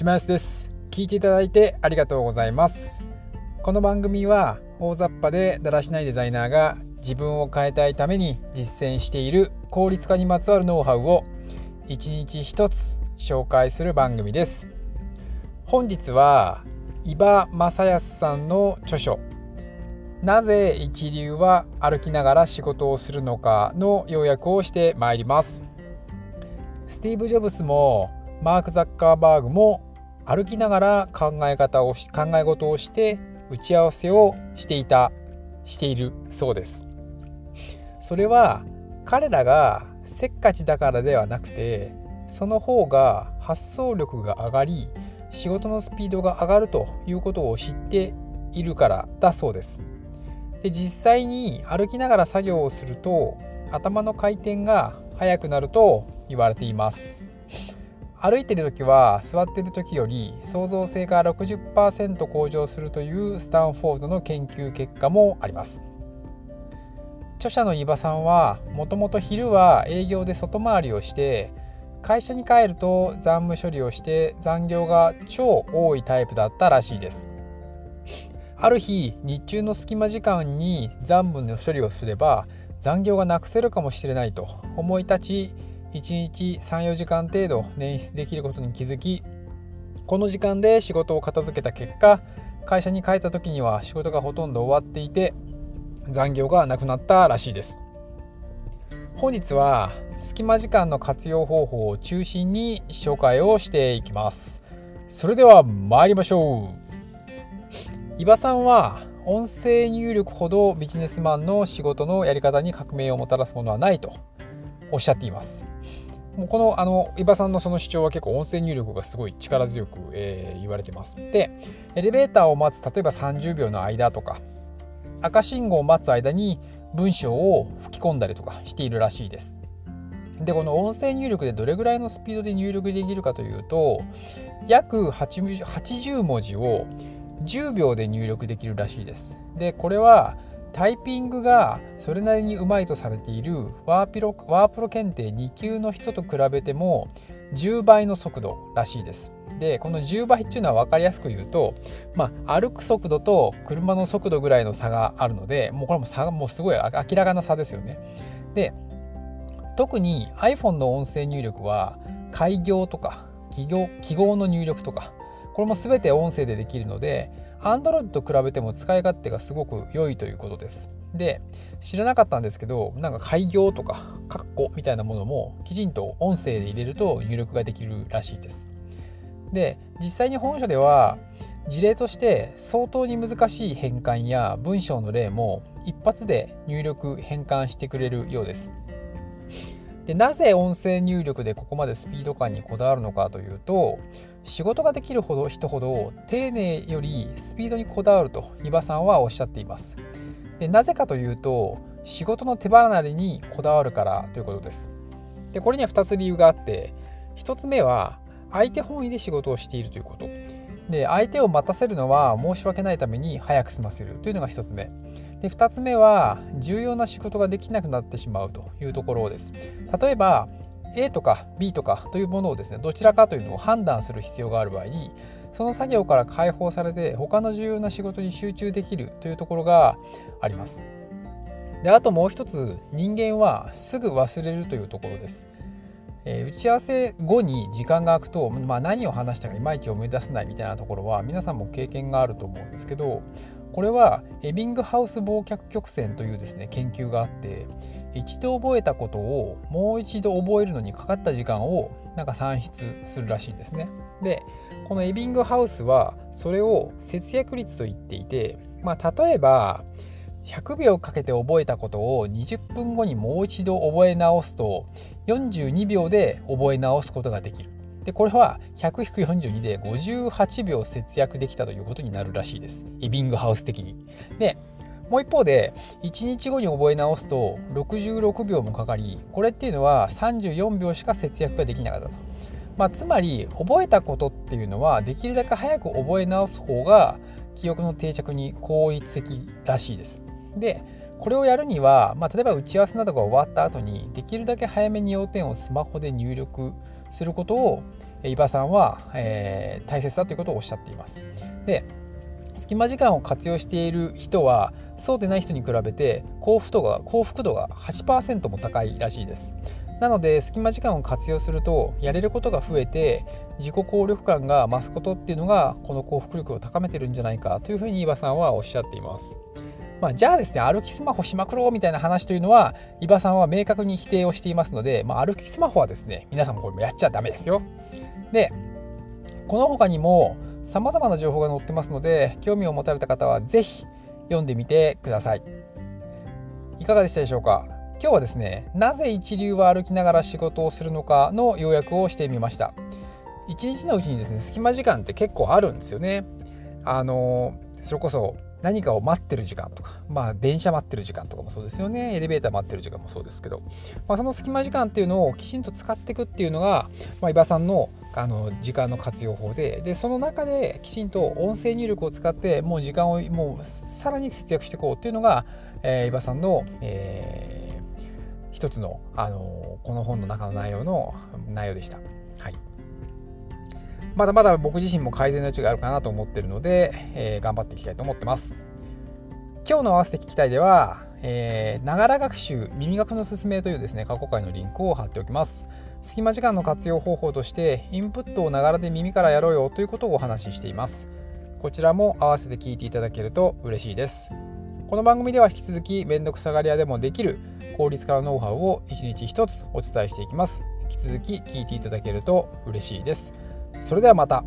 島安です。聞いていただいてありがとうございます。この番組は大雑把でだらしないデザイナーが自分を変えたいために実践している効率化にまつわるノウハウを一日一つ紹介する番組です。本日は伊庭正康さんの著書なぜ一流は歩きながら仕事をするのかの要約をしてまいります。スティーブ・ジョブスもマーク・ザッカーバーグも歩きながら考え方を考え事をして打ち合わせをしていたしているそうです。それは彼らがせっかちだからではなくてその方が発想力が上がり仕事のスピードが上がるということを知っているからだそうです。で実際に歩きながら作業をすると頭の回転が速くなると言われています。歩いてる時は座ってる時より創造性が60%向上するというスタンフォードの研究結果もあります。著者の伊庭さんはもともと昼は営業で外回りをして会社に帰ると残務処理をして残業が超多いタイプだったらしいです。ある日日中の隙間時間に残務の処理をすれば残業がなくせるかもしれないと思い立ち1日34時間程度捻出できることに気づきこの時間で仕事を片付けた結果会社に帰った時には仕事がほとんど終わっていて残業がなくなったらしいです。本日は隙間時間の活用方法を中心に紹介をしていきます。それでは参りましょう。伊庭さんは音声入力ほどビジネスマンの仕事のやり方に革命をもたらすものはないと。おっしゃっています。もうこのあの伊庭さんのその主張は結構音声入力がすごい力強く、えー、言われてます。でエレベーターを待つ例えば30秒の間とか赤信号を待つ間に文章を吹き込んだりとかしているらしいです。でこの音声入力でどれぐらいのスピードで入力できるかというと約80文字を10秒で入力できるらしいです。でこれはタイピングがそれなりにうまいとされているワーピロワープロ検定2級の人と比べても10倍の速度らしいです。でこの10倍っていうのは分かりやすく言うと、まあ、歩く速度と車の速度ぐらいの差があるのでもうこれも差がもうすごい明らかな差ですよね。で特に iPhone の音声入力は開業とか記号記号の入力とかこれも全て音声でできるので Android と比べても使い勝手がすごく良いということです。で知らなかったんですけどなんか開業とかカッコみたいなものもきちんと音声で入れると入力ができるらしいです。で実際に本書では事例として相当に難しい変換や文章の例も一発で入力変換してくれるようです。でなぜ音声入力でここまでスピード感にこだわるのかというと仕事ができるほど人ほど丁寧よりスピードにこだわると伊庭さんはおっしゃっています。でなぜかというと仕事の手離れにこだわるからということです。でこれには2つ理由があって1つ目は相手本位で仕事をしているということ。で相手を待たせるのは申し訳ないために早く済ませるというのが1つ目。で2つ目は重要な仕事ができなくなってしまうというところです。例えば A とか B とかというものをですねどちらかというのを判断する必要がある場合にその作業から解放されて他の重要な仕事に集中できるというところがあります。であともう一つ人間はすぐ忘れるというところです。えー、打ち合わせ後に時間が空くと、まあ、何を話したかいまいち思い出せないみたいなところは皆さんも経験があると思うんですけどこれはエビングハウス忘却曲線というですね研究があって一度覚えたことをもう一度覚えるのにかかった時間をなんか算出するらしいんですね。でこのエビングハウスはそれを節約率と言っていて、まあ、例えば100秒かけて覚えたことを20分後にもう一度覚え直すと42秒で覚え直すことができる。でこれは100-42で58秒節約できたということになるらしいです。エビングハウス的に。でもう一方で1日後に覚え直すと66秒もかかりこれっていうのは34秒しか節約ができなかったと。まあ、つまり覚えたことっていうのはできるだけ早く覚え直す方が記憶の定着に効率的らしいです。でこれをやるには、まあ、例えば打ち合わせなどが終わった後にできるだけ早めに要点をスマホで入力することを伊庭さんは、えー、大切だということをおっしゃっています。で隙間時間を活用している人はそうでない人に比べて幸福度が幸福度が8%も高いらしいです。なので隙間時間を活用するとやれることが増えて自己効力感が増すことっていうのがこの幸福力を高めてるんじゃないかというふうに伊庭さんはおっしゃっています。まあ、じゃあですね歩きスマホしまくろうみたいな話というのは伊庭さんは明確に否定をしていますので、まあ、歩きスマホはですね皆さんもこれもやっちゃダメですよ。でこの他にも様々な情報が載ってますので興味を持たれた方は是非読んでみてください。いかがでしたでしょうか？今日はですねなぜ一流は歩きながら仕事をするのかの要約をしてみました。一日のうちにですね隙間時間って結構あるんですよね。あのそれこそ何かを待ってる時間とか、まあ、電車待ってる時間とかもそうですよね。エレベーター待ってる時間もそうですけど、まあ、その隙間時間っていうのをきちんと使っていくっていうのが、まあ、伊庭さんのあの時間の活用法ででその中できちんと音声入力を使ってもう時間をもうさらに節約していこうっていうのが、えー、伊庭さんの、えー、一つの、あのこの本の中の内容の内容でした。はいまだまだ僕自身も改善の余地があるかなと思ってるので、えー、頑張っていきたいと思ってます。今日の合わせて聞きたいでは、ながら学習耳学のすすめというですね過去回のリンクを貼っておきます。隙間時間の活用方法としてインプットをながらで耳からやろうよということをお話ししています。こちらも合わせて聞いていただけると嬉しいです。この番組では引き続きめんどくさがり屋でもできる効率化のノウハウを一日一つお伝えしていきます。引き続き聞いていただけると嬉しいです。それではまた。